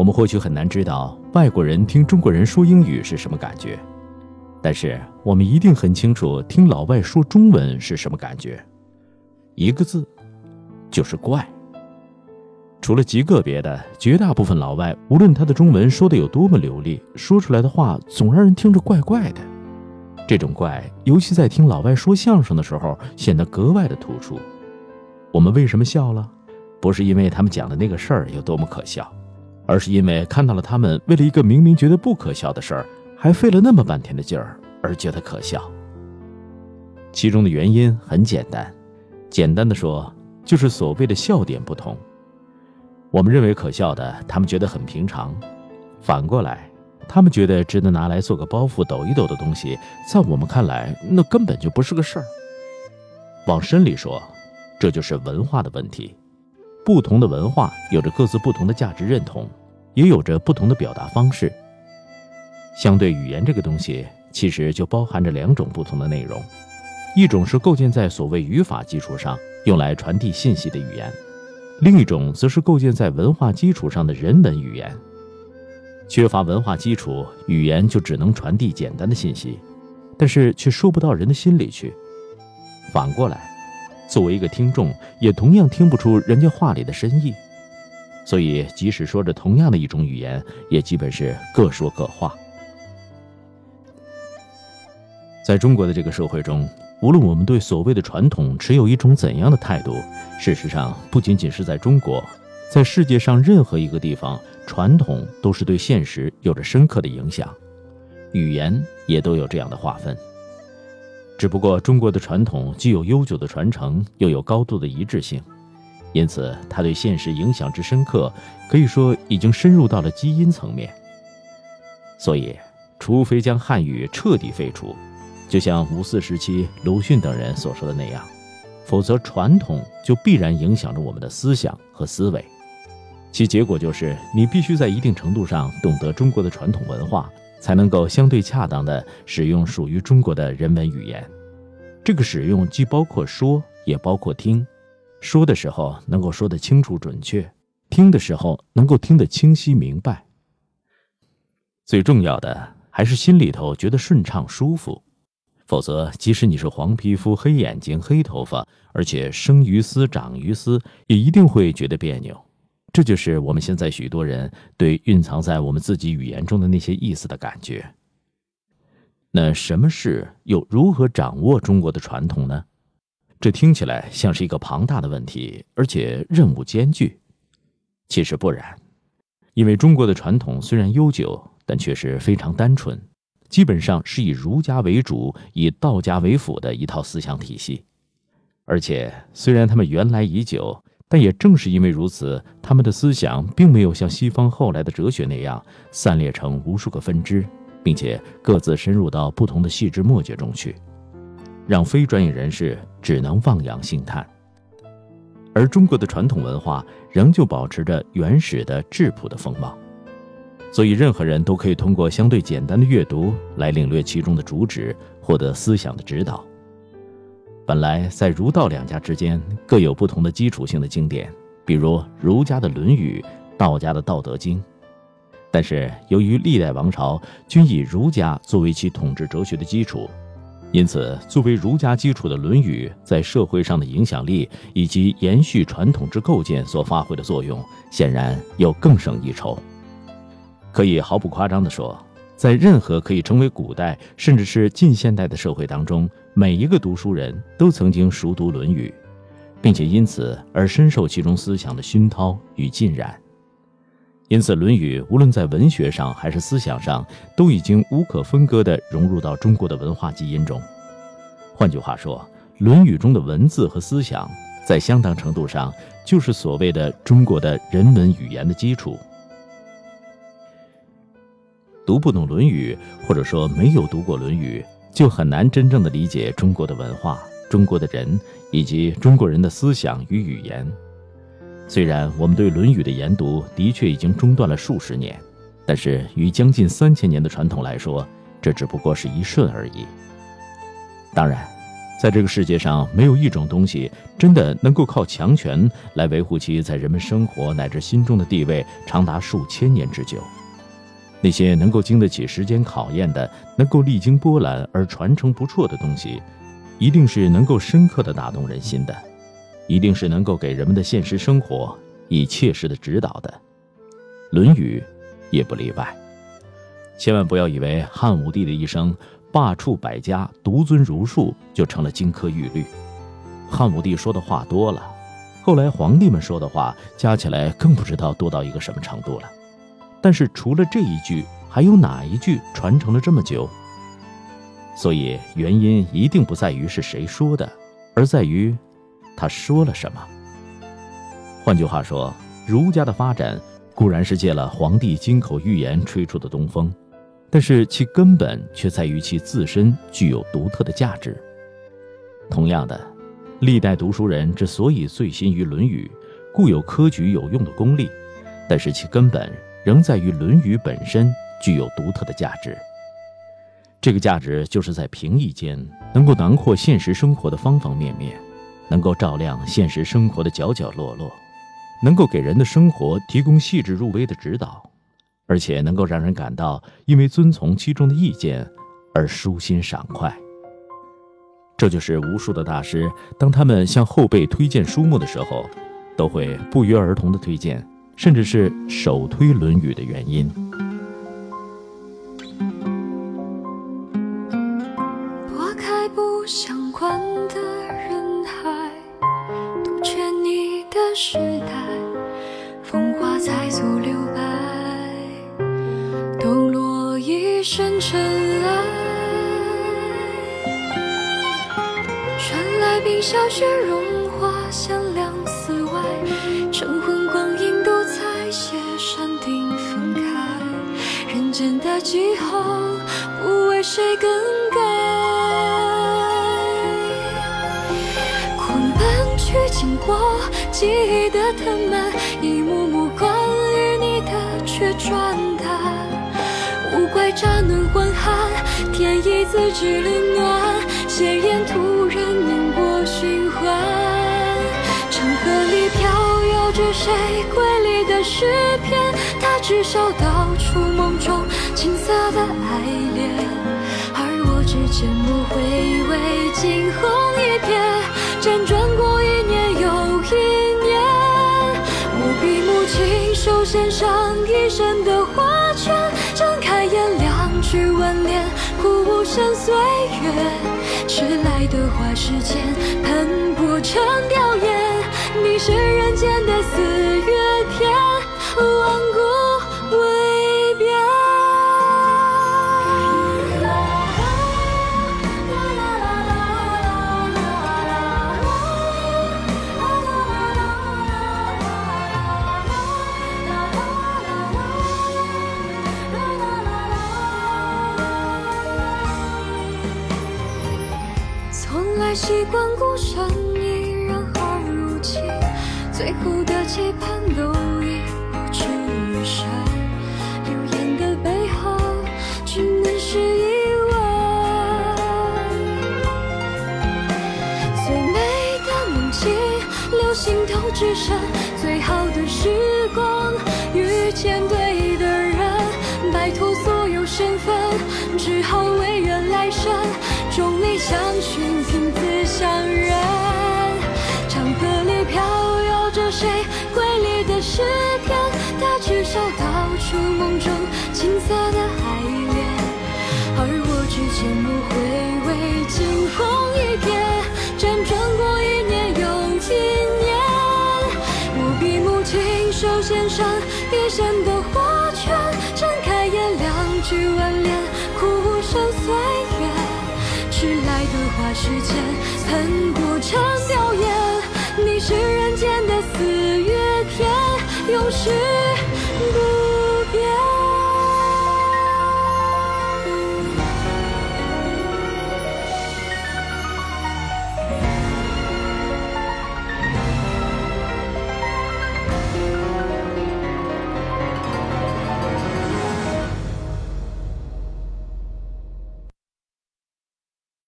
我们或许很难知道外国人听中国人说英语是什么感觉，但是我们一定很清楚听老外说中文是什么感觉。一个字，就是怪。除了极个别的，绝大部分老外，无论他的中文说的有多么流利，说出来的话总让人听着怪怪的。这种怪，尤其在听老外说相声的时候，显得格外的突出。我们为什么笑了？不是因为他们讲的那个事儿有多么可笑，而是因为看到了他们为了一个明明觉得不可笑的事儿，还费了那么半天的劲儿，而觉得可笑。其中的原因很简单，简单的说，就是所谓的笑点不同。我们认为可笑的，他们觉得很平常；反过来，他们觉得值得拿来做个包袱抖一抖的东西，在我们看来，那根本就不是个事儿。往深里说，这就是文化的问题。不同的文化有着各自不同的价值认同，也有着不同的表达方式。相对语言这个东西，其实就包含着两种不同的内容：一种是构建在所谓语法基础上，用来传递信息的语言。另一种则是构建在文化基础上的人文语言。缺乏文化基础，语言就只能传递简单的信息，但是却说不到人的心里去。反过来，作为一个听众，也同样听不出人家话里的深意。所以，即使说着同样的一种语言，也基本是各说各话。在中国的这个社会中。无论我们对所谓的传统持有一种怎样的态度，事实上，不仅仅是在中国，在世界上任何一个地方，传统都是对现实有着深刻的影响。语言也都有这样的划分。只不过，中国的传统既有悠久的传承，又有高度的一致性，因此它对现实影响之深刻，可以说已经深入到了基因层面。所以，除非将汉语彻底废除。就像五四时期鲁迅等人所说的那样，否则传统就必然影响着我们的思想和思维，其结果就是你必须在一定程度上懂得中国的传统文化，才能够相对恰当的使用属于中国的人文语言。这个使用既包括说，也包括听。说的时候能够说得清楚准确，听的时候能够听得清晰明白。最重要的还是心里头觉得顺畅舒服。否则，即使你是黄皮肤、黑眼睛、黑头发，而且生于斯、长于斯，也一定会觉得别扭。这就是我们现在许多人对蕴藏在我们自己语言中的那些意思的感觉。那什么是又如何掌握中国的传统呢？这听起来像是一个庞大的问题，而且任务艰巨。其实不然，因为中国的传统虽然悠久，但却是非常单纯。基本上是以儒家为主、以道家为辅的一套思想体系，而且虽然他们原来已久，但也正是因为如此，他们的思想并没有像西方后来的哲学那样散裂成无数个分支，并且各自深入到不同的细枝末节中去，让非专业人士只能望洋兴叹。而中国的传统文化仍旧保持着原始的质朴的风貌。所以，任何人都可以通过相对简单的阅读来领略其中的主旨，获得思想的指导。本来在儒道两家之间各有不同的基础性的经典，比如儒家的《论语》，道家的《道德经》。但是，由于历代王朝均以儒家作为其统治哲学的基础，因此作为儒家基础的《论语》在社会上的影响力以及延续传统之构建所发挥的作用，显然又更胜一筹。可以毫不夸张地说，在任何可以成为古代甚至是近现代的社会当中，每一个读书人都曾经熟读《论语》，并且因此而深受其中思想的熏陶与浸染。因此，《论语》无论在文学上还是思想上，都已经无可分割地融入到中国的文化基因中。换句话说，《论语》中的文字和思想，在相当程度上就是所谓的中国的人文语言的基础。读不懂《论语》，或者说没有读过《论语》，就很难真正的理解中国的文化、中国的人以及中国人的思想与语言。虽然我们对《论语》的研读的确已经中断了数十年，但是与将近三千年的传统来说，这只不过是一瞬而已。当然，在这个世界上，没有一种东西真的能够靠强权来维护其在人们生活乃至心中的地位长达数千年之久。那些能够经得起时间考验的、能够历经波澜而传承不辍的东西，一定是能够深刻的打动人心的，一定是能够给人们的现实生活以切实的指导的。《论语》也不例外。千万不要以为汉武帝的一生。罢黜百家，独尊儒术，就成了金科玉律。汉武帝说的话多了，后来皇帝们说的话加起来更不知道多到一个什么程度了。但是除了这一句，还有哪一句传承了这么久？所以原因一定不在于是谁说的，而在于他说了什么。换句话说，儒家的发展固然是借了皇帝金口玉言吹出的东风。但是其根本却在于其自身具有独特的价值。同样的，历代读书人之所以醉心于《论语》，固有科举有用的功力，但是其根本仍在于《论语》本身具有独特的价值。这个价值就是在平易间能够囊括现实生活的方方面面，能够照亮现实生活的角角落落，能够给人的生活提供细致入微的指导。而且能够让人感到因为遵从其中的意见而舒心爽快。这就是无数的大师，当他们向后辈推荐书目的时候，都会不约而同的推荐，甚至是首推《论语》的原因。一身尘埃，传来冰消雪融化，响亮寺外，晨昏光阴都在写山顶分开，人间的气候不为谁更改。狂奔去经过，记忆的藤蔓，一幕幕关于你的却转天意自知冷暖，斜眼突然念过循环。长河里飘摇着谁瑰丽的诗篇？他至少道出梦中青涩的爱恋。而我只缄默回味惊鸿一瞥，辗转过一年又一年。墨笔母亲手线上一生的画生岁月，迟来的花时间喷薄成凋叶。你是人间的四月习惯孤身一人好如期，最后的期盼都已付之于谁？流言的背后，只能是疑问。最美的梦境，留心头只剩最好的时光。遇见对的人，摆脱所有身份，凭自相认。长河里飘摇着谁瑰丽的诗篇？他至少道出梦中青涩的爱恋。而我只缄默回味惊鸿一瞥，辗转过一年又一年。我闭目亲手献上一生的花圈，睁开眼，两句挽联，时间，喷薄成表演。你是人间的四月天，永世。